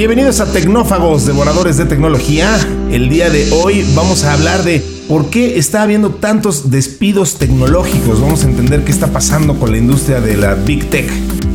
Bienvenidos a Tecnófagos, devoradores de tecnología. El día de hoy vamos a hablar de por qué está habiendo tantos despidos tecnológicos. Vamos a entender qué está pasando con la industria de la Big Tech.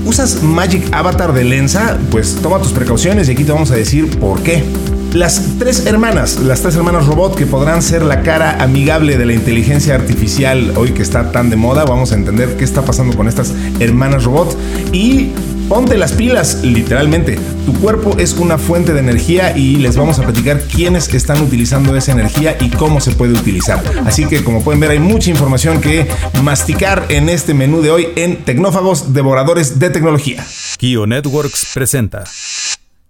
¿Usas Magic Avatar de Lensa? Pues toma tus precauciones y aquí te vamos a decir por qué. Las tres hermanas, las tres hermanas robot que podrán ser la cara amigable de la inteligencia artificial hoy que está tan de moda, vamos a entender qué está pasando con estas hermanas robot y Ponte las pilas, literalmente. Tu cuerpo es una fuente de energía y les vamos a platicar quiénes están utilizando esa energía y cómo se puede utilizar. Así que como pueden ver hay mucha información que masticar en este menú de hoy en Tecnófagos Devoradores de Tecnología. Kio Networks presenta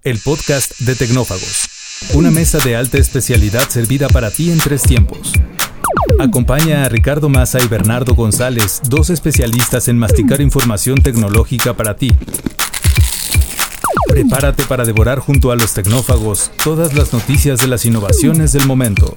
el podcast de Tecnófagos, una mesa de alta especialidad servida para ti en tres tiempos. Acompaña a Ricardo Massa y Bernardo González, dos especialistas en masticar información tecnológica para ti. Prepárate para devorar junto a los tecnófagos todas las noticias de las innovaciones del momento.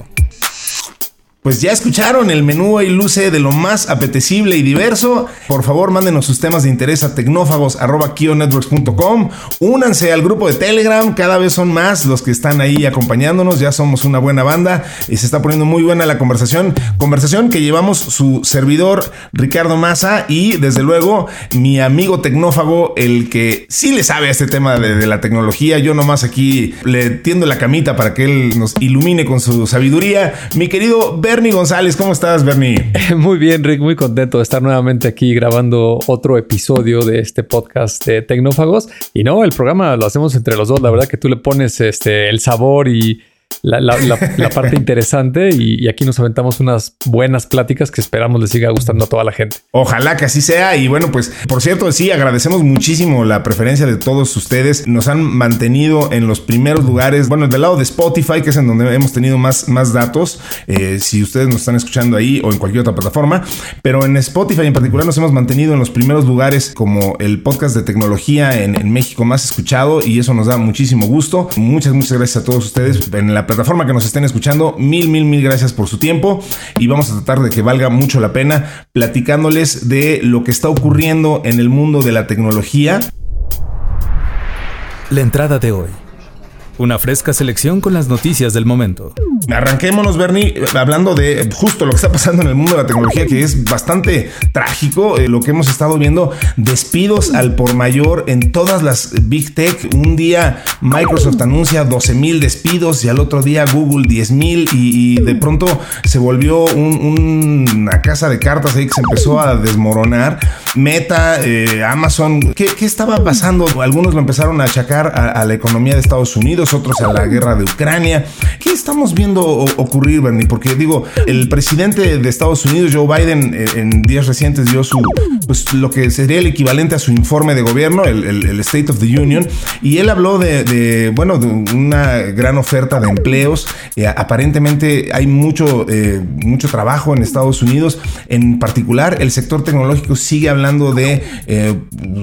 Pues ya escucharon, el menú y luce de lo más apetecible y diverso. Por favor, mándenos sus temas de interés a tecnófagos.kionetworks.com. Únanse al grupo de Telegram, cada vez son más los que están ahí acompañándonos. Ya somos una buena banda y se está poniendo muy buena la conversación. Conversación que llevamos su servidor Ricardo Massa y desde luego mi amigo tecnófago, el que sí le sabe a este tema de, de la tecnología. Yo nomás aquí le tiendo la camita para que él nos ilumine con su sabiduría. Mi querido Bernie González, ¿cómo estás, Bernie? Muy bien, Rick, muy contento de estar nuevamente aquí grabando otro episodio de este podcast de Tecnófagos. Y no, el programa lo hacemos entre los dos. La verdad que tú le pones este, el sabor y la, parte interesante y, aquí nos aventamos unas buenas pláticas que esperamos les siga gustando a toda la gente. Ojalá que así sea y bueno, pues por cierto, sí, agradecemos muchísimo la preferencia de todos ustedes. Nos han mantenido en los primeros lugares, bueno, del lado de Spotify, que es en donde hemos tenido más, más datos, eh, si ustedes nos están escuchando ahí o en cualquier otra plataforma, pero en Spotify en particular nos hemos mantenido en los primeros lugares como el podcast de tecnología en, en México más escuchado y eso nos da muchísimo gusto. Muchas, muchas gracias a todos ustedes en la plataforma que nos estén escuchando, mil, mil, mil gracias por su tiempo y vamos a tratar de que valga mucho la pena platicándoles de lo que está ocurriendo en el mundo de la tecnología. La entrada de hoy. Una fresca selección con las noticias del momento. Arranquémonos, Bernie, hablando de justo lo que está pasando en el mundo de la tecnología, que es bastante trágico. Eh, lo que hemos estado viendo, despidos al por mayor en todas las Big Tech. Un día Microsoft anuncia 12 mil despidos y al otro día Google 10 mil y, de pronto se volvió una casa de cartas ahí que se empezó a desmoronar. Meta, eh, Amazon, ¿qué, estaba pasando? Algunos lo empezaron a achacar a la economía de Estados Unidos otros a la guerra de Ucrania. ¿Qué estamos viendo ocurrir, Bernie? Porque digo, el presidente de Estados Unidos, Joe Biden, eh, en días recientes dio su, pues lo que sería el equivalente a su informe de gobierno, el, State of the Union, y él habló de, bueno, de una gran oferta de empleos. Eh, aparentemente hay mucho, eh, mucho trabajo en Estados Unidos. En particular, el sector tecnológico sigue hablando de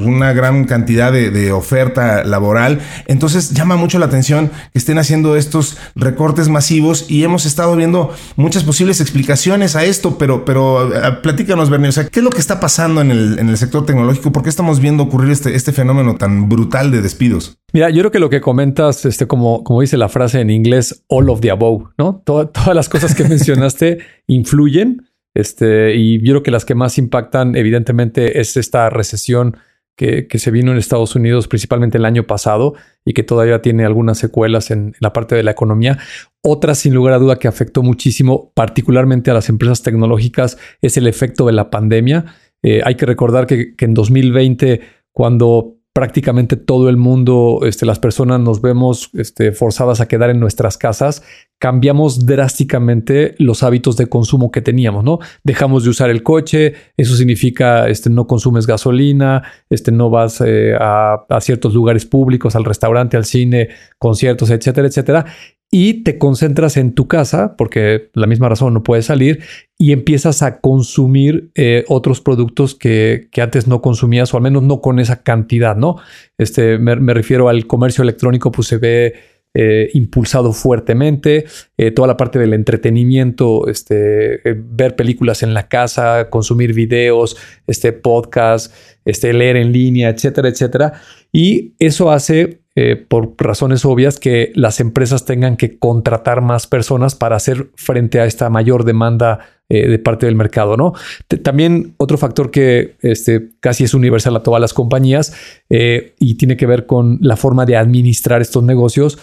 una gran cantidad de oferta laboral. Entonces llama mucho la atención que estén haciendo estos recortes masivos y hemos estado viendo muchas posibles explicaciones a esto, pero, pero eh, platícanos, Bernie, o sea, ¿qué es lo que está pasando en el, en el sector tecnológico? ¿Por qué estamos viendo ocurrir este, este fenómeno tan brutal de despidos? Mira, yo creo que lo que comentas, este, como, como dice la frase en inglés, all of the above, ¿no? todas las cosas que mencionaste influyen. Este, y yo creo que las que más impactan, evidentemente, es esta recesión que, se vino en Estados Unidos principalmente el año pasado y que todavía tiene algunas secuelas en, la parte de la economía. Otra, sin lugar a duda, que afectó muchísimo, particularmente a las empresas tecnológicas, es el efecto de la pandemia. Eh, hay que recordar que, que en 2020, cuando prácticamente todo el mundo, este, las personas nos vemos este, forzadas a quedar en nuestras casas, cambiamos drásticamente los hábitos de consumo que teníamos, ¿no? Dejamos de usar el coche, eso significa este, no consumes gasolina, este, no vas eh, a, a ciertos lugares públicos, al restaurante, al cine, conciertos, etcétera, etcétera y te concentras en tu casa, porque la misma razón no puedes salir, y empiezas a consumir eh, otros productos que, antes no consumías, o al menos no con esa cantidad, ¿no? Este, me, refiero al comercio electrónico, pues se ve eh, impulsado fuertemente, eh, toda la parte del entretenimiento, este, ver películas en la casa, consumir videos, este, podcast, este, leer en línea, etcétera, etcétera. Y eso hace eh, por razones obvias, que las empresas tengan que contratar más personas para hacer frente a esta mayor demanda eh, de parte del mercado, ¿no? también otro factor que este, casi es universal a todas las compañías eh, y tiene que ver con la forma de administrar estos negocios.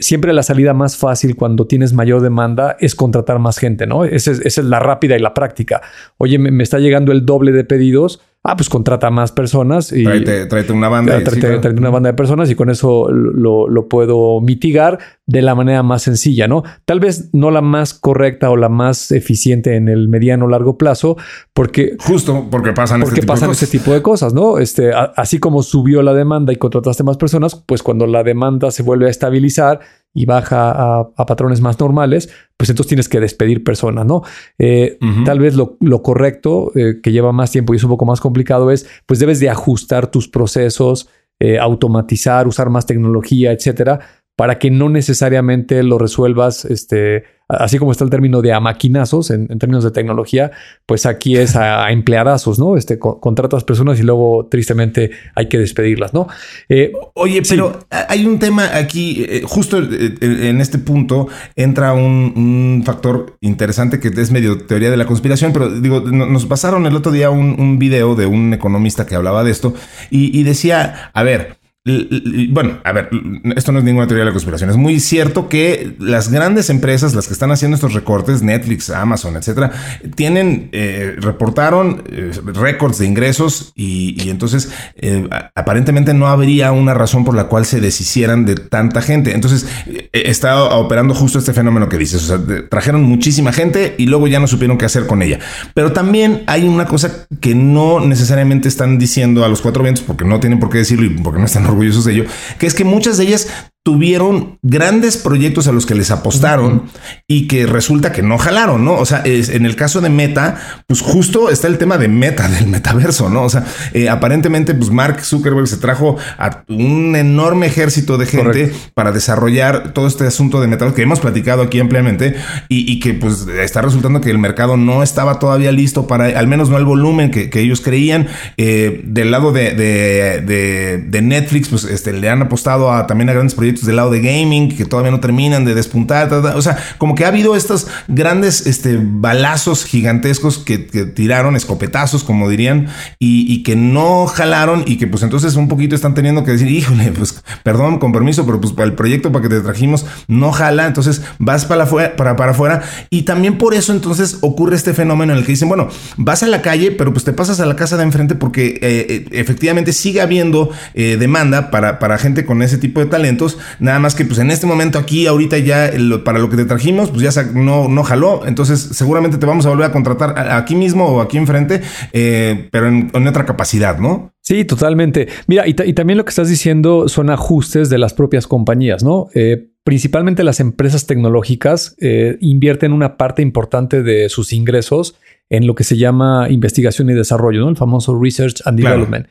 Siempre la salida más fácil cuando tienes mayor demanda es contratar más gente, ¿no? Esa es, la rápida y la práctica. Oye, me está llegando el doble de pedidos Ah, pues contrata más personas y tráete, una banda. Tráete, una banda de personas y con eso lo, puedo mitigar de la manera más sencilla, ¿no? Tal vez no la más correcta o la más eficiente en el mediano o largo plazo, porque justo porque pasan, porque este, tipo pasan este tipo de cosas, ¿no? Este, así como subió la demanda y contrataste más personas, pues cuando la demanda se vuelve a estabilizar y baja a, patrones más normales, pues entonces tienes que despedir personas, ¿no? Eh, tal vez lo, correcto, eh, que lleva más tiempo y es un poco más complicado, es pues debes de ajustar tus procesos, eh, automatizar, usar más tecnología, etcétera, para que no necesariamente lo resuelvas este, así como está el término de a maquinazos en, términos de tecnología, pues aquí es a, empleadazos, ¿no? Este, contratas personas y luego tristemente hay que despedirlas, ¿no? Eh, Oye, pero hay un tema aquí, eh, justo eh, en este punto entra un, factor interesante que es medio teoría de la conspiración, pero digo, nos pasaron el otro día un, video de un economista que hablaba de esto y decía, a ver, bueno, a ver, esto no es ninguna teoría de la conspiración. Es muy cierto que las grandes empresas, las que están haciendo estos recortes, Netflix, Amazon, etcétera, tienen, eh, reportaron eh, récords de ingresos y, entonces eh, aparentemente no habría una razón por la cual se deshicieran de tanta gente. Entonces está operando justo este fenómeno que dices. O sea, trajeron muchísima gente y luego ya no supieron qué hacer con ella. Pero también hay una cosa que no necesariamente están diciendo a los cuatro vientos porque no tienen por qué decirlo y porque no están orgullosos de ello, que es que muchas de ellas tuvieron grandes proyectos a los que les apostaron y que resulta que no jalaron, ¿no? O sea, es, en el caso de Meta, pues justo está el tema de Meta, del metaverso, ¿no? O sea, eh, aparentemente, pues Mark Zuckerberg se trajo a un enorme ejército de gente para desarrollar todo este asunto de metaverso que hemos platicado aquí ampliamente y, que pues está resultando que el mercado no estaba todavía listo para, al menos no el volumen que, ellos creían. Eh, del lado de, de, Netflix, pues este, le han apostado a, también a grandes proyectos del lado de gaming que todavía no terminan de despuntar. O sea, como que ha habido estos grandes este, balazos gigantescos que, tiraron, escopetazos, como dirían, y, que no jalaron y que pues entonces un poquito están teniendo que decir, híjole, pues perdón, con permiso, pero pues para el proyecto para que te trajimos no jala, entonces vas para, afuera, para, para afuera. Y también por eso entonces ocurre este fenómeno en el que dicen, bueno, vas a la calle, pero pues te pasas a la casa de enfrente porque eh, eh, efectivamente sigue habiendo eh, demanda para, para gente con ese tipo de talentos Nada más que pues en este momento aquí, ahorita ya para lo que te trajimos, pues ya no, no jaló. Entonces seguramente te vamos a volver a contratar aquí mismo o aquí enfrente, eh, pero en, otra capacidad, ¿no? Sí, totalmente. Mira, y, también lo que estás diciendo son ajustes de las propias compañías, ¿no? Eh, principalmente las empresas tecnológicas eh, invierten una parte importante de sus ingresos en lo que se llama investigación y desarrollo, ¿no? El famoso Research and Development.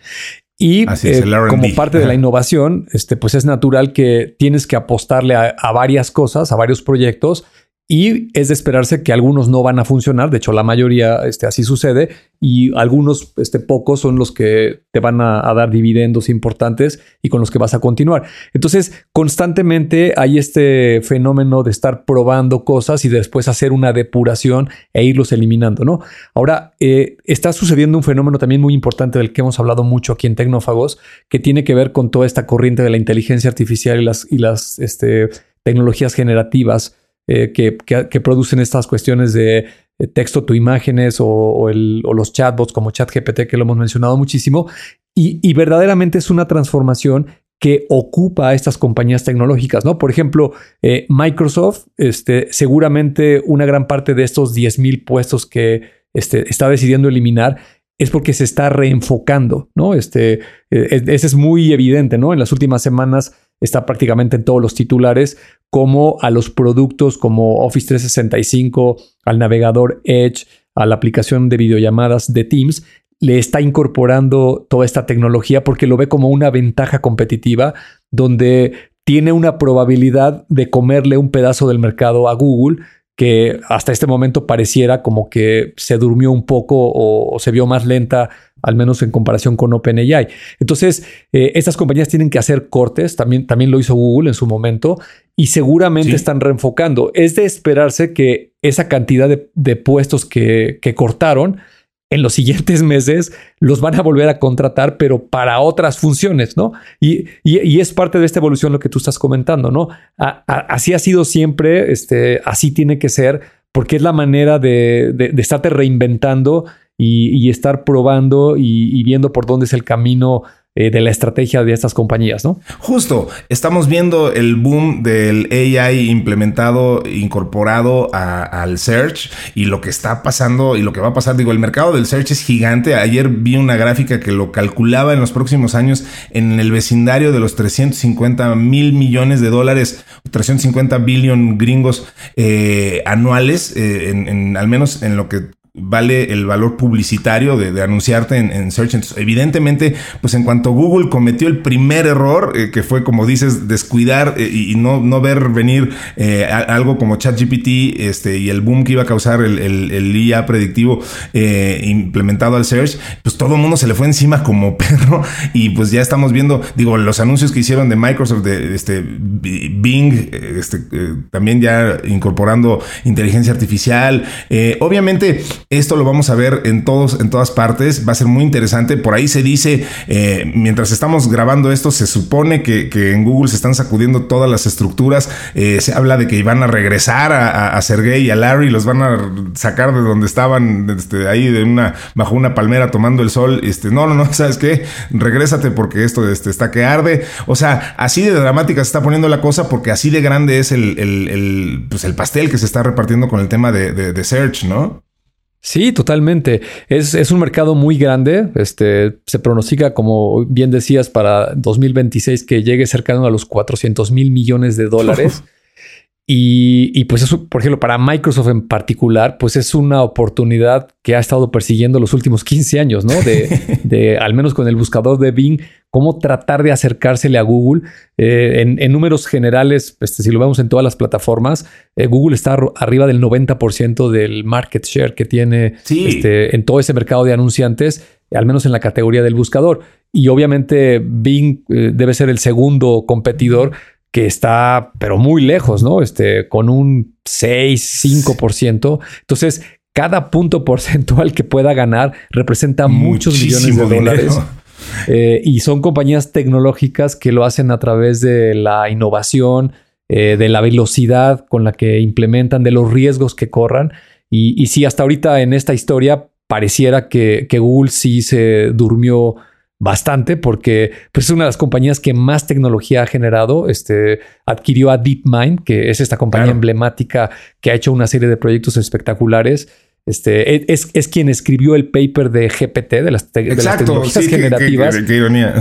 Y eh, como parte de la innovación, este, pues es natural que tienes que apostarle a, a varias cosas, a varios proyectos y es de esperarse que algunos no van a funcionar. De hecho, la mayoría este, así sucede y algunos este, pocos son los que te van a, dar dividendos importantes y con los que vas a continuar. Entonces, constantemente hay este fenómeno de estar probando cosas y después hacer una depuración e irlos eliminando, ¿no? Ahora, eh, está sucediendo un fenómeno también muy importante del que hemos hablado mucho aquí en Tecnófagos, que tiene que ver con toda esta corriente de la inteligencia artificial y las, y las este, tecnologías generativas eh, que, producen estas cuestiones de eh, texto to imágenes o, los chatbots como ChatGPT, que lo hemos mencionado muchísimo. Y, verdaderamente es una transformación que ocupa a estas compañías tecnológicas, ¿no? Por ejemplo, eh, Microsoft, este, seguramente una gran parte de estos 10 mil puestos que este, está decidiendo eliminar es porque se está reenfocando, ¿no? Este, ese es muy evidente, ¿no? En las últimas semanas está prácticamente en todos los titulares, como a los productos como Office 365, al navegador Edge, a la aplicación de videollamadas de Teams, le está incorporando toda esta tecnología porque lo ve como una ventaja competitiva donde tiene una probabilidad de comerle un pedazo del mercado a Google que hasta este momento pareciera como que se durmió un poco o, se vio más lenta al menos en comparación con OpenAI. Entonces, eh, estas compañías tienen que hacer cortes, también, también lo hizo Google en su momento, y seguramente están reenfocando. Es de esperarse que esa cantidad de, puestos que, que cortaron, en los siguientes meses los van a volver a contratar, pero para otras funciones, ¿no? Y, y, es parte de esta evolución lo que tú estás comentando, ¿no? así ha sido siempre, este, así tiene que ser, porque es la manera de, de, de estarte reinventando y, estar probando y, viendo por dónde es el camino eh, de la estrategia de estas compañías, ¿no? Justo, estamos viendo el boom del AI implementado, incorporado al search y lo que está pasando y lo que va a pasar. Digo, el mercado del search es gigante. Ayer vi una gráfica que lo calculaba en los próximos años en el vecindario de los 350 mil millones de dólares, 350 billion gringos eh, anuales, eh, en, al menos en lo que vale el valor publicitario de, anunciarte en, Search. Entonces, evidentemente, pues en cuanto Google cometió el primer error, eh, que fue, como dices, descuidar eh, y, no, no ver venir eh, algo como ChatGPT este, y el boom que iba a causar el, el, IA predictivo implementado al Search, pues todo el mundo se le fue encima como perro y pues ya estamos viendo, digo, los anuncios que hicieron de Microsoft, de este Bing, este, también ya incorporando inteligencia artificial. obviamente, esto lo vamos a ver en todos, en todas partes. Va a ser muy interesante. Por ahí se dice, eh, mientras estamos grabando esto, se supone que, en Google se están sacudiendo todas las estructuras. Eh, se habla de que iban a regresar a, a, Sergey y a Larry, los van a sacar de donde estaban, este, ahí de una, bajo una palmera tomando el sol. Este, no, no, no, ¿sabes qué? Regrésate porque esto este, está que arde. O sea, así de dramática se está poniendo la cosa porque así de grande es el, el, pues el pastel que se está repartiendo con el tema de, de Search, ¿no? Sí, totalmente. Es, es, un mercado muy grande. Este, se pronostica, como bien decías, para 2026 que llegue cercano a los 400 mil millones de dólares. Y, pues eso, por ejemplo, para Microsoft en particular, pues es una oportunidad que ha estado persiguiendo los últimos 15 años, ¿no? De, al menos con el buscador de Bing, cómo tratar de acercársele a Google. Eh, en, números generales, este, si lo vemos en todas las plataformas, eh, Google está arriba del 90% del market share que tiene este, en todo ese mercado de anunciantes, al menos en la categoría del buscador. Y obviamente Bing eh, debe ser el segundo competidor que está, pero muy lejos, ¿no? Este, con un 6, 5%. Entonces, cada punto porcentual que pueda ganar representa muchos millones de dólares. Eh, y son compañías tecnológicas que lo hacen a través de la innovación, eh, de la velocidad con la que implementan, de los riesgos que corran. Y, y sí, hasta ahorita en esta historia pareciera que, que Google sí se durmió bastante porque pues, es una de las compañías que más tecnología ha generado. Este, adquirió a DeepMind, que es esta compañía emblemática que ha hecho una serie de proyectos espectaculares. Este, e, es, es quien escribió el paper de GPT, de las, tecnologías generativas.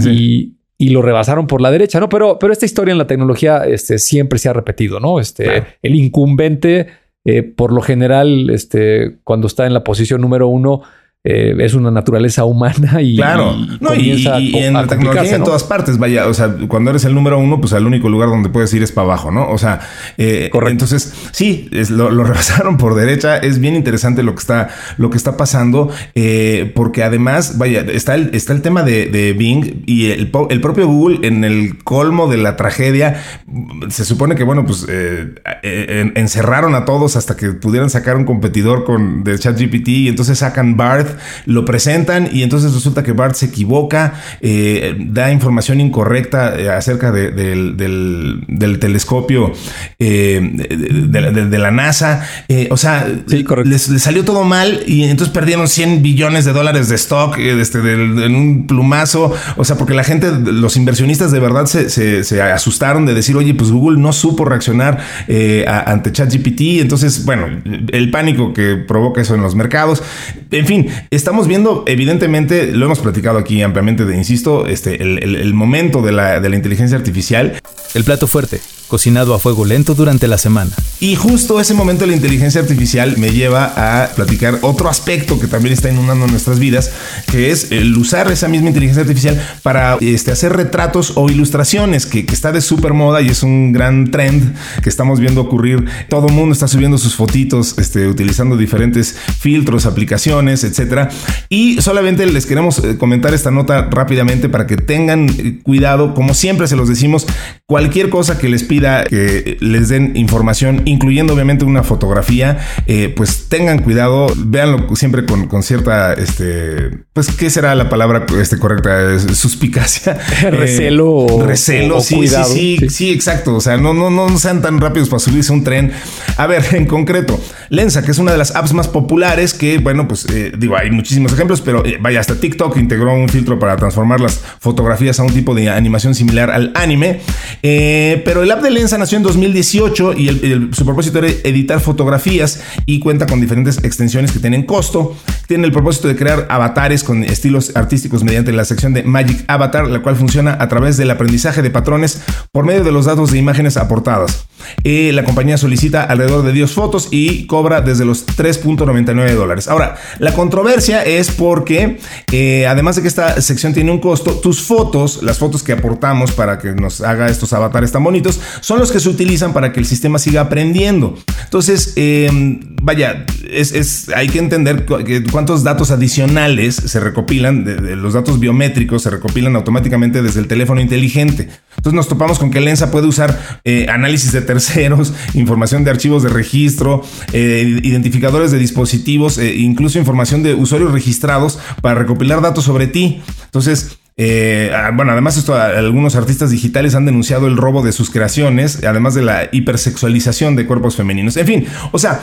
y, y, lo rebasaron por la derecha, ¿no? Pero, pero esta historia en la tecnología este, siempre se ha repetido, ¿no? Este, El incumbente, eh, por lo general, este, cuando está en la posición número uno, eh, es una naturaleza humana y, claro. y, en la tecnología en todas partes, vaya, o sea, cuando eres el número uno, pues el único lugar donde puedes ir es para abajo, ¿no? O sea, eh, entonces sí, lo, rebasaron por derecha, es bien interesante lo que está, lo que está pasando, eh, porque además, vaya, está el, está el tema de, Bing y el, el, propio Google en el colmo de la tragedia, se supone que, bueno, pues encerraron a todos hasta que pudieran sacar un competidor con de ChatGPT y entonces sacan Bart lo presentan y entonces resulta que Bart se equivoca, eh, da información incorrecta eh, acerca del, telescopio eh, de, la NASA. o sea, les, salió todo mal y entonces perdieron 100 billones de dólares de stock este, en un plumazo. O sea, porque la gente, los inversionistas de verdad se, asustaron de decir, oye, pues Google no supo reaccionar ante ChatGPT. Entonces, bueno, el pánico que provoca eso en los mercados. En fin, Estamos viendo, evidentemente, lo hemos platicado aquí ampliamente, de, insisto, este, el, momento de la, de la inteligencia artificial. El plato fuerte cocinado a fuego lento durante la semana. Y justo ese momento la inteligencia artificial me lleva a platicar otro aspecto que también está inundando nuestras vidas, que es el usar esa misma inteligencia artificial para este, hacer retratos o ilustraciones, que, está de súper moda y es un gran trend que estamos viendo ocurrir. Todo el mundo está subiendo sus fotitos este, utilizando diferentes filtros, aplicaciones, etcétera. Y solamente les queremos eh, comentar esta nota rápidamente para que tengan eh, cuidado. Como siempre se los decimos, cualquier cosa que les pida que les den información incluyendo obviamente una fotografía, eh, pues tengan cuidado, véanlo siempre con, cierta, este, pues, ¿qué será la palabra este, correcta? Suspicacia. recelo. Eh, recelo, sí, cuidado, sí, sí, sí, exacto. O sea, no, no, no sean tan rápidos para subirse a un tren. A ver, en concreto, Lensa, que es una de las apps más populares que, bueno, pues eh, digo, hay muchísimos ejemplos, pero vaya, hasta TikTok integró un filtro para transformar las fotografías a un tipo de animación similar al anime. pero el app de Lensa nació en 2018 y su propósito era editar fotografías y cuenta con diferentes extensiones que tienen costo. Tiene el propósito de crear avatares con estilos artísticos mediante la sección de Magic Avatar, la cual funciona a través del aprendizaje de patrones por medio de los datos de imágenes aportadas. Eh, la compañía solicita alrededor de 10 fotos y cobra desde los 3.99 dólares. Ahora, la controversia es porque, eh, además de que esta sección tiene un costo, tus fotos, las fotos que aportamos para que nos haga estos avatares tan bonitos, son los que se utilizan para que el sistema siga aprendiendo entonces, em, vaya, es, hay que entender cuántos datos adicionales se recopilan, de, los datos biométricos se recopilan automáticamente desde el teléfono inteligente. Entonces nos topamos con que Lensa puede usar eh, análisis de terceros, información de archivos de registro, eh, identificadores de dispositivos, e incluso información de usuarios registrados para recopilar datos sobre ti. Entonces, eh, ah, bueno, además esto, algunos artistas digitales han denunciado el robo de sus creaciones, además de la hipersexualización de cuerpos femeninos. En fin, o sea,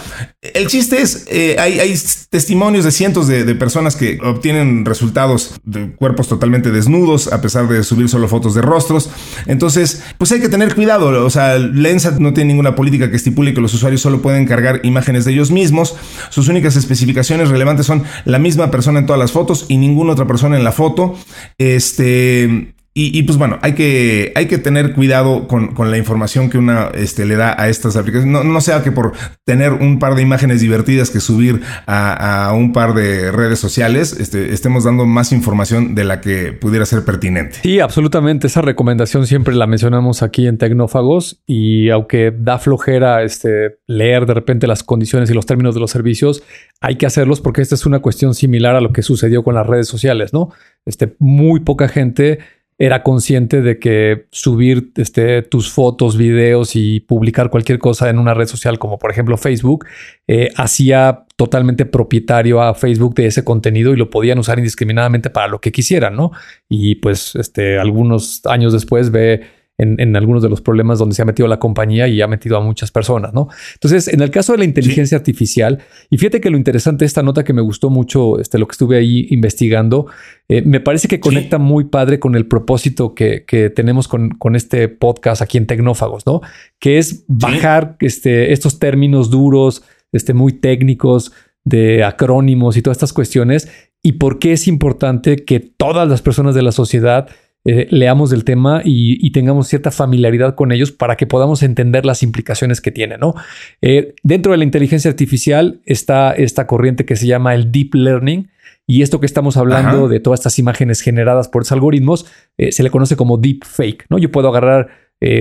el chiste es, eh, hay, testimonios de cientos de, personas que obtienen resultados de cuerpos totalmente desnudos, a pesar de subir solo fotos de rostros. Entonces, pues hay que tener cuidado. O sea, Lensa no tiene ninguna política que estipule que los usuarios solo pueden cargar imágenes de ellos mismos. Sus únicas especificaciones relevantes son la misma persona en todas las fotos y ninguna otra persona en la foto. Este, y, pues bueno, hay que, hay que tener cuidado con, la información que una este, le da a estas aplicaciones. No, no, sea que por tener un par de imágenes divertidas que subir a, un par de redes sociales, este, estemos dando más información de la que pudiera ser pertinente. Sí, absolutamente. Esa recomendación siempre la mencionamos aquí en Tecnófagos y aunque da flojera este, leer de repente las condiciones y los términos de los servicios, hay que hacerlos porque esta es una cuestión similar a lo que sucedió con las redes sociales, ¿no? Este, muy poca gente era consciente de que subir este, tus fotos, videos y publicar cualquier cosa en una red social como por ejemplo Facebook eh, hacía totalmente propietario a Facebook de ese contenido y lo podían usar indiscriminadamente para lo que quisieran, ¿no? Y pues este, algunos años después ve en, algunos de los problemas donde se ha metido la compañía y ha metido a muchas personas, ¿no? Entonces, en el caso de la inteligencia artificial, y fíjate que lo interesante de esta nota que me gustó mucho, este, lo que estuve ahí investigando, eh, me parece que conecta muy padre con el propósito que, tenemos con, con, este podcast aquí en Tecnófagos, ¿no? Que es bajar este, estos términos duros, este, muy técnicos, de acrónimos y todas estas cuestiones, y por qué es importante que todas las personas de la sociedad eh, leamos del tema y, tengamos cierta familiaridad con ellos para que podamos entender las implicaciones que tiene, ¿no? Eh, dentro de la inteligencia artificial está esta corriente que se llama el deep learning. Y esto que estamos hablando de todas estas imágenes generadas por esos algoritmos eh, se le conoce como deep fake, ¿no? Yo puedo agarrar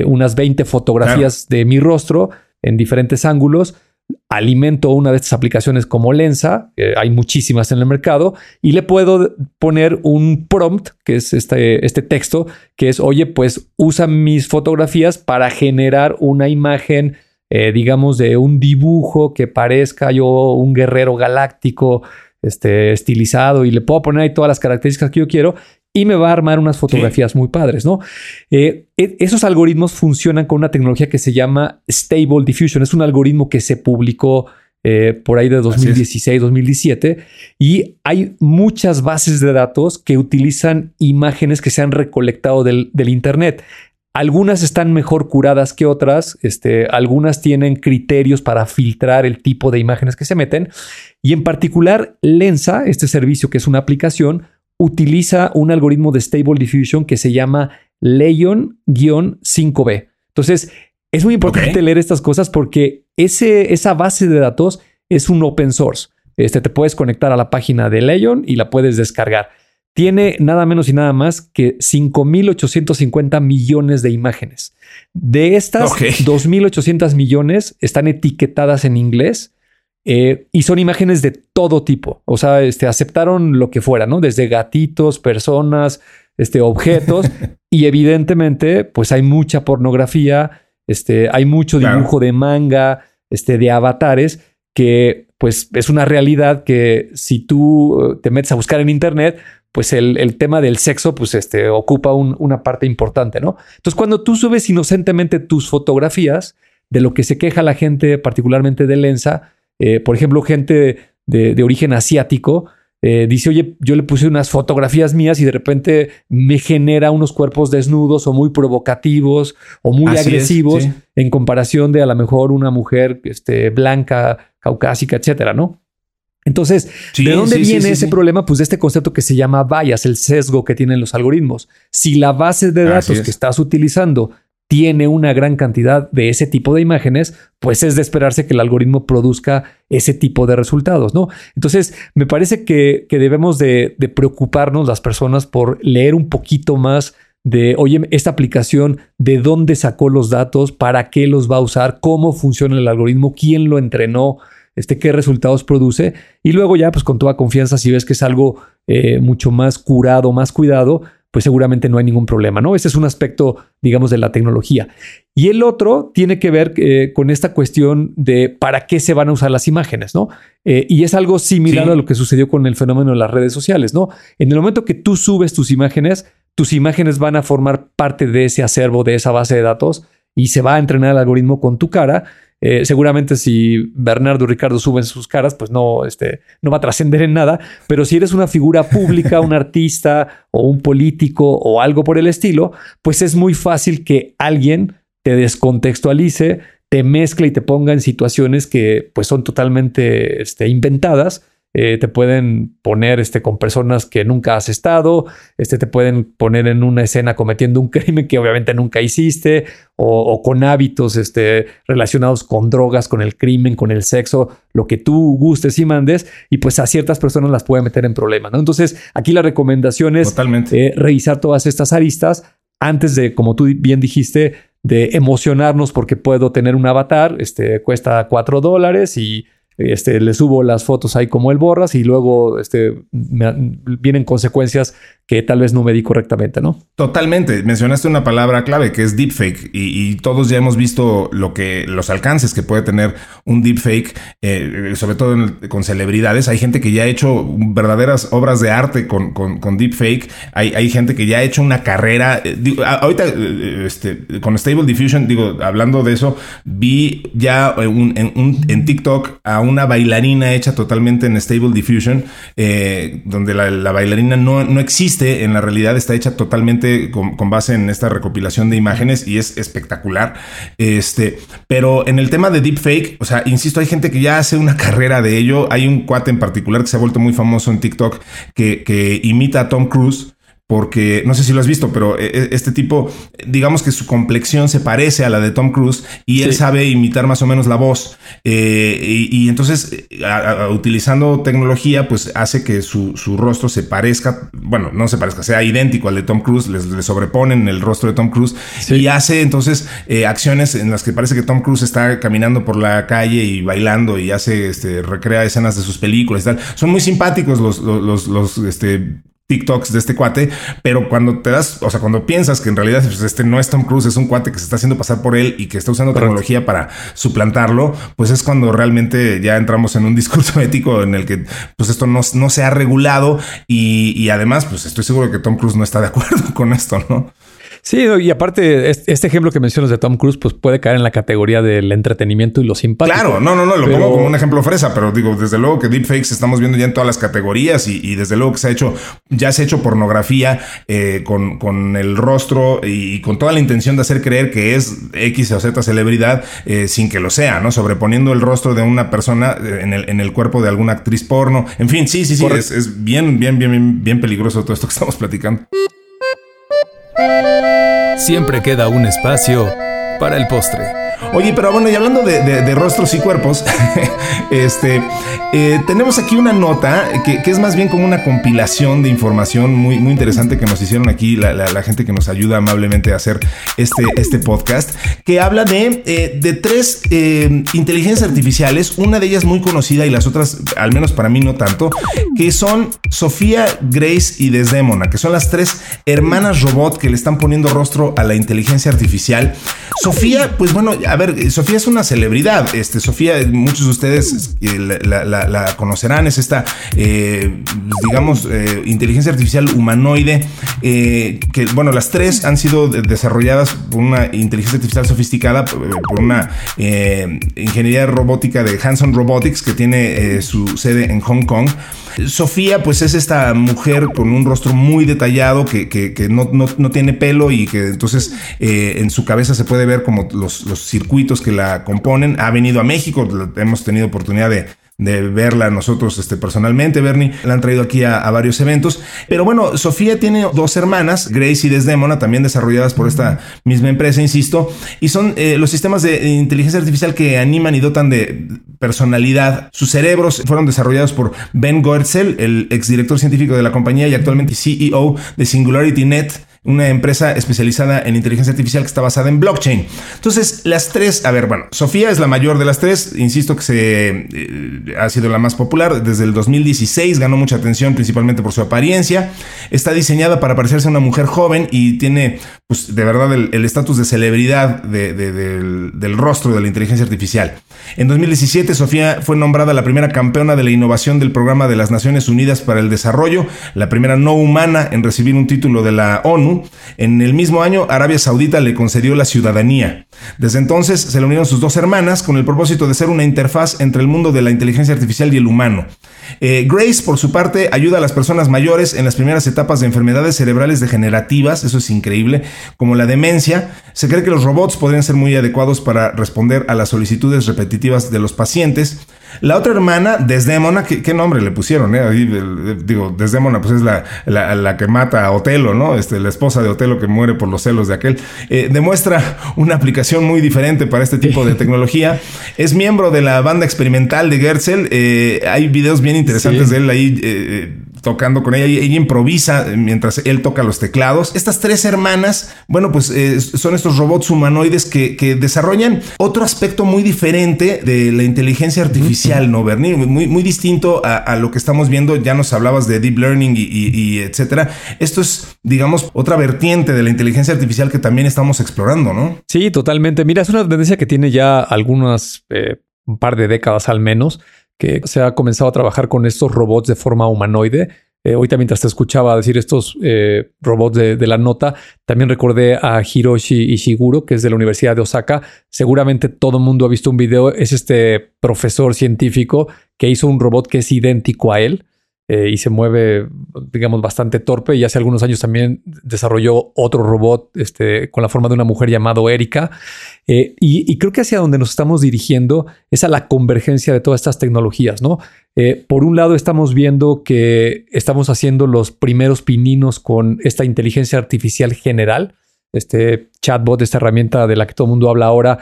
unas 20 fotografías de mi rostro en diferentes ángulos, alimento una de estas aplicaciones como Lensa, hay muchísimas en el mercado, y le puedo poner un prompt, que es este, este texto, que es, oye, pues usa mis fotografías para generar una imagen, eh, digamos, de un dibujo que parezca yo un guerrero galáctico, este, estilizado, y le puedo poner ahí todas las características que yo quiero, y me va a armar unas fotografías muy padres, ¿no? Eh, e, esos algoritmos funcionan con una tecnología que se llama Stable Diffusion. Es un algoritmo que se publicó eh, por ahí de 2016, 2017, y hay muchas bases de datos que utilizan imágenes que se han recolectado del, Internet. Algunas están mejor curadas que otras, este, algunas tienen criterios para filtrar el tipo de imágenes que se meten, y en particular Lensa, este servicio que es una aplicación, utiliza un algoritmo de Stable Diffusion que se llama Leon-5B. Entonces, Es muy importante leer estas cosas porque ese, esa base de datos es un open source. Este, te puedes conectar a la página de Leon y la puedes descargar. Tiene nada menos y nada más que 5.850 millones de imágenes. De estas, 2.800 millones están etiquetadas en inglés eh, y son imágenes de todo tipo. O sea, este, aceptaron lo que fuera, ¿no? Desde gatitos, personas, este, objetos. y evidentemente, pues hay mucha pornografía, este, hay mucho dibujo de manga, este, de avatares, que pues es una realidad que si tú eh, te metes a buscar en internet, pues el, tema del sexo, pues este, ocupa una parte importante, ¿no? Entonces, cuando tú subes inocentemente tus fotografías de lo que se queja la gente, particularmente de Lensa, eh, por ejemplo, gente de, origen asiático, eh, dice, oye, yo le puse unas fotografías mías y de repente me genera unos cuerpos desnudos o muy provocativos o muy agresivos en comparación de a lo mejor una mujer este, blanca, caucásica, etcétera, ¿no? Entonces, ¿de dónde viene ese problema? Pues de este concepto que se llama bias, el sesgo que tienen los algoritmos. Si la base de datos que estás utilizando tiene una gran cantidad de ese tipo de imágenes, pues es de esperarse que el algoritmo produzca ese tipo de resultados, ¿no? Entonces, me parece que, debemos de, de, preocuparnos las personas por leer un poquito más de, oye, esta aplicación, de dónde sacó los datos, para qué los va a usar, cómo funciona el algoritmo, quién lo entrenó, este, qué resultados produce. Y luego ya, pues con toda confianza, si ves que es algo eh, mucho más curado, más cuidado, pues seguramente no hay ningún problema, ¿no? Ese es un aspecto, digamos, de la tecnología. Y el otro tiene que ver eh, con esta cuestión de para qué se van a usar las imágenes, ¿no? Eh, y es algo similar a lo que sucedió con el fenómeno de las redes sociales, ¿no? En el momento que tú subes tus imágenes, tus imágenes van a formar parte de ese acervo, de esa base de datos, y se va a entrenar el algoritmo con tu cara eh, seguramente si Bernardo y Ricardo suben sus caras, pues no, este, no va a trascender en nada. Pero si eres una figura pública, un artista o un político o algo por el estilo, pues es muy fácil que alguien te descontextualice, te mezcle y te ponga en situaciones que pues son totalmente este, inventadas eh, te pueden poner este, con personas que nunca has estado, este, te pueden poner en una escena cometiendo un crimen que obviamente nunca hiciste, o, con hábitos este, relacionados con drogas, con el crimen, con el sexo, lo que tú gustes y mandes, y pues a ciertas personas las puede meter en problemas. ¿no? Entonces, aquí la recomendación es eh, revisar todas estas aristas antes de, como tú bien dijiste, de emocionarnos porque puedo tener un avatar, este cuesta cuatro dólares y este, le subo las fotos ahí como el borras y luego este, vienen consecuencias que tal vez no me di correctamente, ¿no? Totalmente. Mencionaste una palabra clave que es deepfake y, todos ya hemos visto lo que los alcances que puede tener un deepfake, eh, sobre todo con celebridades. Hay gente que ya ha hecho verdaderas obras de arte con, con, deepfake. Hay, hay, gente que ya ha hecho una carrera. Eh, ahorita, eh, este, con Stable Diffusion, digo, hablando de eso, vi ya un, en, en TikTok a una bailarina hecha totalmente en Stable Diffusion, donde la, la bailarina no, no existe en la realidad, está hecha totalmente con, base en esta recopilación de imágenes y es espectacular. Este, pero en el tema de deepfake, o sea, insisto, hay gente que ya hace una carrera de ello. Hay un cuate en particular que se ha vuelto muy famoso en TikTok que, que imita a Tom Cruise porque no sé si lo has visto, pero eh, eh, este tipo, digamos que su complexión se parece a la de Tom Cruise y él sabe imitar más o menos la voz. Eh, y, entonces, utilizando tecnología, pues hace que su, rostro se parezca, bueno, no se parezca, sea idéntico al de Tom Cruise, le sobreponen el rostro de Tom Cruise y hace entonces acciones en las que parece que Tom Cruise está caminando por la calle y bailando y hace, este, recrea escenas de sus películas y tal. Son muy simpáticos los, los, los, este, TikToks de este cuate, pero cuando te das, o sea, cuando piensas que en realidad pues, este no es Tom Cruise, es un cuate que se está haciendo pasar por él y que está usando tecnología para suplantarlo, pues es cuando realmente ya entramos en un discurso ético en el que pues esto no, no se ha regulado y, y además pues estoy seguro que Tom Cruise no está de acuerdo con esto, ¿no? Sí, y aparte, este ejemplo que mencionas de Tom Cruise, pues puede caer en la categoría del entretenimiento y lo simpático. Claro, no, no, no, lo pongo como un ejemplo fresa, pero digo, desde luego que deepfakes estamos viendo ya en todas las categorías y, desde luego que se ha hecho, ya se ha hecho pornografía eh, con, con, el rostro y, con toda la intención de hacer creer que es X o Z celebridad eh, sin que lo sea, ¿no? Sobreponiendo el rostro de una persona eh, en el, en el cuerpo de alguna actriz porno. En fin, sí, sí, sí, es, es bien, bien, bien, bien peligroso todo esto que estamos platicando. Siempre queda un espacio para el postre. Oye, pero bueno, y hablando de, rostros y cuerpos, este, eh, tenemos aquí una nota que, es más bien como una compilación de información muy, muy interesante que nos hicieron aquí la, gente que nos ayuda amablemente a hacer este, este podcast, que habla de, eh, de tres eh, inteligencias artificiales, una de ellas muy conocida y las otras, al menos para mí no tanto, que son Sofía, Grace y Desdemona, que son las tres hermanas robot que le están poniendo rostro a la inteligencia artificial. Sofía, pues bueno, a ver, Sofía es una celebridad. Este, Sofía, muchos de ustedes eh, la, conocerán, es esta, eh, digamos, eh, inteligencia artificial humanoide, que, bueno, las tres han sido desarrolladas por una inteligencia artificial sofisticada, por una ingeniería robótica de Hanson Robotics, que tiene su sede en Hong Kong. Sofía, pues es esta mujer con un rostro muy detallado que, no, tiene pelo y que entonces eh, en su cabeza se puede ver como los, los circuitos que la componen. Ha venido a México, hemos tenido oportunidad de de verla nosotros este, personalmente, Bernie. La han traído aquí a, varios eventos. Pero bueno, Sofía tiene dos hermanas, Grace y Desdemona, también desarrolladas por esta misma empresa, insisto. Y son eh, los sistemas de inteligencia artificial que animan y dotan de personalidad. Sus cerebros fueron desarrollados por Ben Goertzel, el exdirector científico de la compañía y actualmente CEO de Singularity Net una empresa especializada en inteligencia artificial que está basada en blockchain. Entonces, las tres, a ver, bueno, Sofía es la mayor de las tres, insisto que se eh, ha sido la más popular desde el 2016, ganó mucha atención principalmente por su apariencia, está diseñada para parecerse a una mujer joven y tiene, pues, de verdad el estatus de celebridad del, del rostro de la inteligencia artificial. En 2017, Sofía fue nombrada la primera campeona de la innovación del programa de las Naciones Unidas para el Desarrollo, la primera no humana en recibir un título de la ONU en el mismo año, Arabia Saudita le concedió la ciudadanía. Desde entonces se le unieron sus dos hermanas con el propósito de ser una interfaz entre el mundo de la inteligencia artificial y el humano. Eh, Grace, por su parte, ayuda a las personas mayores en las primeras etapas de enfermedades cerebrales degenerativas, eso es increíble, como la demencia. Se cree que los robots podrían ser muy adecuados para responder a las solicitudes repetitivas de los pacientes. La otra hermana, Desdemona, ¿qué, nombre le pusieron? Eh? digo, Desdemona, pues es la, la, que mata a Otelo, ¿no? Este, la esposa de Otelo que muere por los celos de aquel. Eh, demuestra una aplicación muy diferente para este tipo de tecnología. Es miembro de la banda experimental de Gersel. Eh, hay videos bien interesantes de él ahí tocando con ella. Ella improvisa mientras él toca los teclados. Estas tres hermanas, bueno, pues eh, son estos robots humanoides que, desarrollan otro aspecto muy diferente de la inteligencia artificial, ¿no, Bernie? Muy, muy distinto a, lo que estamos viendo. Ya nos hablabas de deep learning y, etcétera. Esto es, digamos, otra vertiente de la inteligencia artificial que también estamos explorando, ¿no? Sí, totalmente. Mira, es una tendencia que tiene ya algunas, eh, un par de décadas al menos que se ha comenzado a trabajar con estos robots de forma humanoide. Eh, ahorita mientras te escuchaba decir estos eh, robots de, la nota, también recordé a Hiroshi Ishiguro, que es de la Universidad de Osaka. Seguramente todo el mundo ha visto un video. Es este profesor científico que hizo un robot que es idéntico a él. Eh, y se mueve, digamos, bastante torpe. Y hace algunos años también desarrolló otro robot este, con la forma de una mujer llamado Erika. Eh, y, creo que hacia donde nos estamos dirigiendo es a la convergencia de todas estas tecnologías, ¿no? Eh, por un lado, estamos viendo que estamos haciendo los primeros pininos con esta inteligencia artificial general. Este chatbot, esta herramienta de la que todo el mundo habla ahora,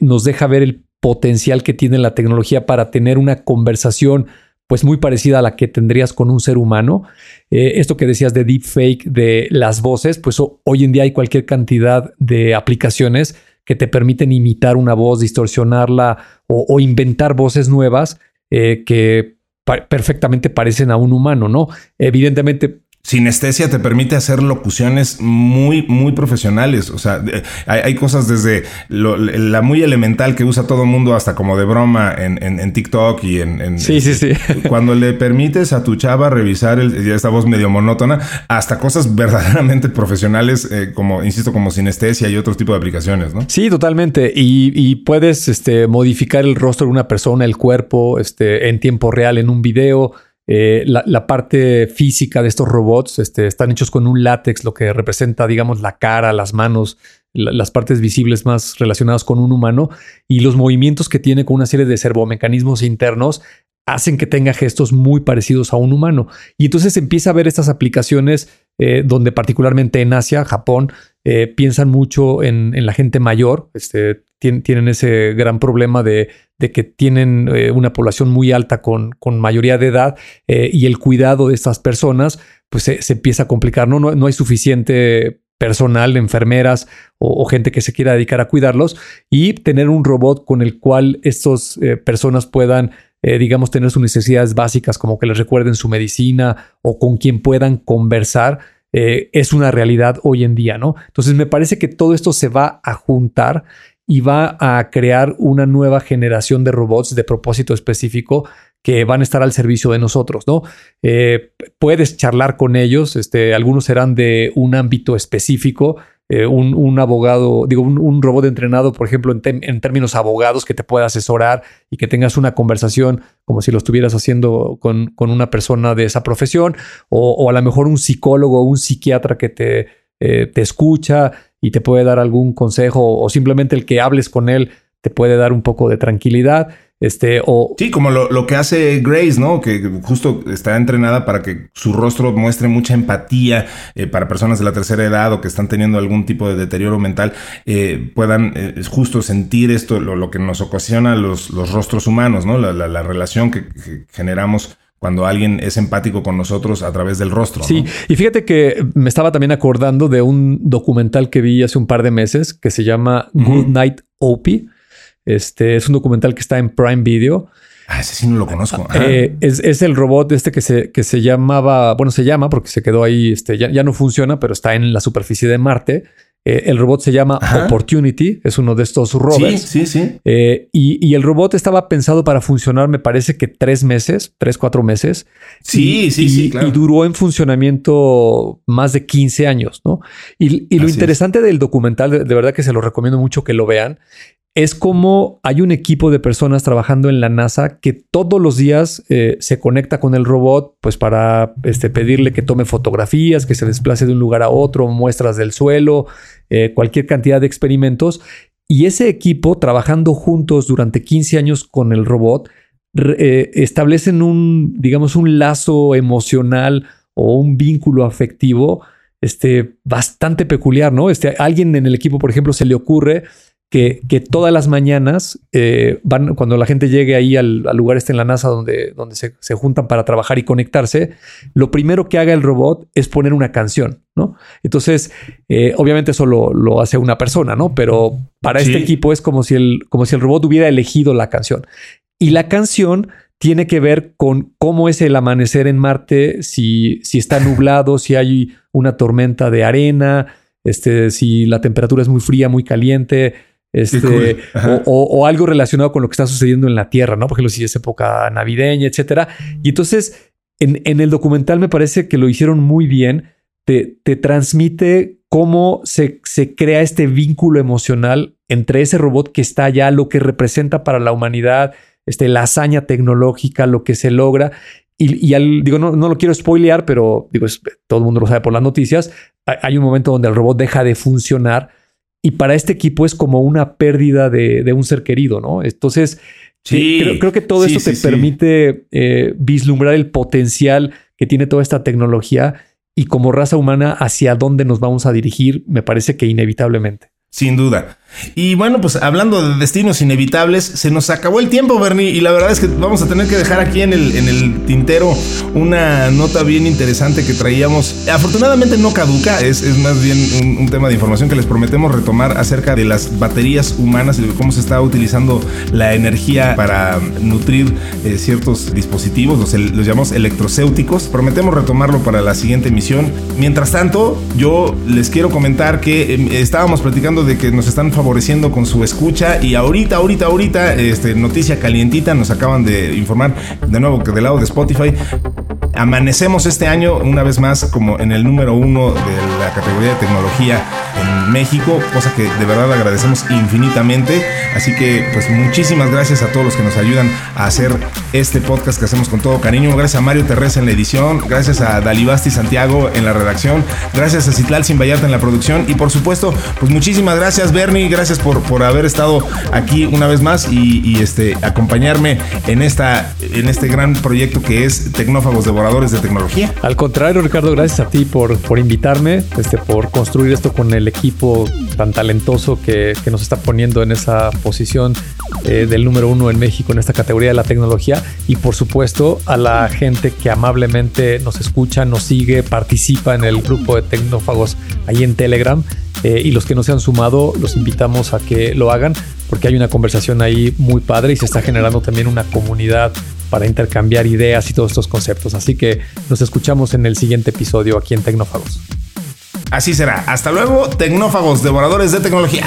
nos deja ver el potencial que tiene la tecnología para tener una conversación pues muy parecida a la que tendrías con un ser humano. Eh, esto que decías de deepfake de las voces, pues hoy en día hay cualquier cantidad de aplicaciones que te permiten imitar una voz, distorsionarla o, inventar voces nuevas eh, que perfectamente parecen a un humano, ¿no? Evidentemente Sinestesia te permite hacer locuciones muy, muy profesionales. O sea, hay, cosas desde la muy elemental que usa todo el mundo hasta como de broma en, en, TikTok y en, Sí, sí, sí. Cuando le permites a tu chava revisar el, esta voz medio monótona, hasta cosas verdaderamente profesionales, eh, como, insisto, como sinestesia y otro tipo de aplicaciones, ¿no? Sí, totalmente. Y, y, puedes este, modificar el rostro de una persona, el cuerpo, este, en tiempo real en un video. Eh, la, parte física de estos robots este, están hechos con un látex, lo que representa, digamos, la cara, las manos, las partes visibles más relacionadas con un humano y los movimientos que tiene con una serie de servomecanismos internos hacen que tenga gestos muy parecidos a un humano. Y entonces empieza a ver estas aplicaciones eh, donde particularmente en Asia, Japón, eh, piensan mucho en, la gente mayor, este, tienen, ese gran problema de, que tienen eh, una población muy alta con, con mayoría de edad y el cuidado de estas personas pues se, empieza a complicar, ¿no? ¿no? No hay suficiente personal, enfermeras o, gente que se quiera dedicar a cuidarlos y tener un robot con el cual estas personas puedan eh, digamos, tener sus necesidades básicas, como que les recuerden su medicina o con quien puedan conversar, eh, es una realidad hoy en día, ¿no? Entonces me parece que todo esto se va a juntar y va a crear una nueva generación de robots de propósito específico que van a estar al servicio de nosotros, ¿no? Eh, puedes charlar con ellos, este, algunos serán de un ámbito específico, eh, un, abogado, digo, un, robot entrenado, por ejemplo, en, términos abogados, que te pueda asesorar y que tengas una conversación como si lo estuvieras haciendo con, una persona de esa profesión, o, a lo mejor un psicólogo un psiquiatra que te, eh, te escucha y te puede dar algún consejo, o simplemente el que hables con él te puede dar un poco de tranquilidad. Este, o... Sí, como lo, que hace Grace, ¿no? Que justo está entrenada para que su rostro muestre mucha empatía eh, para personas de la tercera edad o que están teniendo algún tipo de deterioro mental, eh, puedan eh, justo sentir esto, lo, que nos ocasiona los, los rostros humanos, ¿no? La, relación que, generamos cuando alguien es empático con nosotros a través del rostro. Sí, y fíjate que me estaba también acordando de un documental que vi hace un par de meses que se llama Good Night Opie este es un documental que está en Prime Video. Ah, ese sí no lo conozco. Eh, es, el robot este que se, que se llamaba, bueno, se llama porque se quedó ahí, este, ya, no funciona, pero está en la superficie de Marte. Eh, el robot se llama Opportunity, es uno de estos robots. Sí, sí, sí. Eh, y, el robot estaba pensado para funcionar, me parece que tres meses, tres, cuatro meses. Sí, sí, sí. Y duró en funcionamiento más de 15 años, ¿no? Y, lo interesante del documental, de, verdad que se lo recomiendo mucho que lo vean, es como hay un equipo de personas trabajando en la NASA que todos los días eh, se conecta con el robot, pues para este, pedirle que tome fotografías, que se desplace de un lugar a otro, muestras del suelo, eh, cualquier cantidad de experimentos. Y ese equipo, trabajando juntos durante 15 años con el robot, eh, establecen un, digamos, un lazo emocional o un vínculo afectivo este, bastante peculiar, ¿no? Este, alguien en el equipo, por ejemplo, se le ocurre que, todas las mañanas eh, van, cuando la gente llegue ahí al, lugar este en la NASA donde, donde se, juntan para trabajar y conectarse, lo primero que haga el robot es poner una canción, ¿no? Entonces, eh, obviamente eso lo, hace una persona, ¿no? Pero para este equipo es como si, el, como si el robot hubiera elegido la canción. Y la canción tiene que ver con cómo es el amanecer en Marte, si, si está nublado, si hay una tormenta de arena, este, si la temperatura es muy fría, muy caliente, este, o, algo relacionado con lo que está sucediendo en la Tierra, ¿no? Por ejemplo, si es época navideña, etcétera. Y entonces, en, el documental me parece que lo hicieron muy bien. Te, te transmite cómo se, se, crea este vínculo emocional entre ese robot que está allá, lo que representa para la humanidad, este, la hazaña tecnológica, lo que se logra. Y, y al, digo, no, no, lo quiero spoilear, pero digo, todo el mundo lo sabe por las noticias. Hay un momento donde el robot deja de funcionar y para este equipo es como una pérdida de, un ser querido, ¿no? Entonces, sí, creo, que todo esto te permite eh, vislumbrar el potencial que tiene toda esta tecnología y como raza humana hacia dónde nos vamos a dirigir, me parece que inevitablemente. Sin duda. Y bueno, pues hablando de destinos inevitables, se nos acabó el tiempo, Bernie, y la verdad es que vamos a tener que dejar aquí en el, en el tintero una nota bien interesante que traíamos. Afortunadamente no caduca, es, es más bien un, tema de información que les prometemos retomar acerca de las baterías humanas y de cómo se está utilizando la energía para nutrir eh, ciertos dispositivos, los, llamamos electrocéuticos. Prometemos retomarlo para la siguiente emisión. Mientras tanto, yo les quiero comentar que em, estábamos platicando de que nos están favoreciendo con su escucha. Y ahorita, ahorita, ahorita, este, noticia calientita, nos acaban de informar de nuevo que del lado de Spotify, amanecemos este año una vez más como en el número uno de la categoría de tecnología en México, cosa que de verdad agradecemos infinitamente. Así que pues muchísimas gracias a todos los que nos ayudan a hacer este podcast que hacemos con todo cariño. Gracias a Mario Terrés en la edición, gracias a Dalibasti Santiago en la redacción, gracias a Citlal Simbayata en la producción y por supuesto, pues muchísimas gracias Bernie, gracias por, por haber estado aquí una vez más y, este, acompañarme en, esta, en este gran proyecto que es Tecnófagos De Tecnología. Al contrario, Ricardo, gracias a ti por, por invitarme, este, por construir esto con el equipo tan talentoso que, que nos está poniendo en esa posición eh, del número uno en México en esta categoría de la tecnología y por supuesto a la gente que amablemente nos escucha, nos sigue, participa en el grupo de tecnófagos ahí en Telegram eh, y los que no se han sumado los invitamos a que lo hagan porque hay una conversación ahí muy padre y se está generando también una comunidad para intercambiar ideas y todos estos conceptos. Así que nos escuchamos en el siguiente episodio aquí en Tecnófagos. Así será. Hasta luego, tecnófagos, devoradores de tecnología.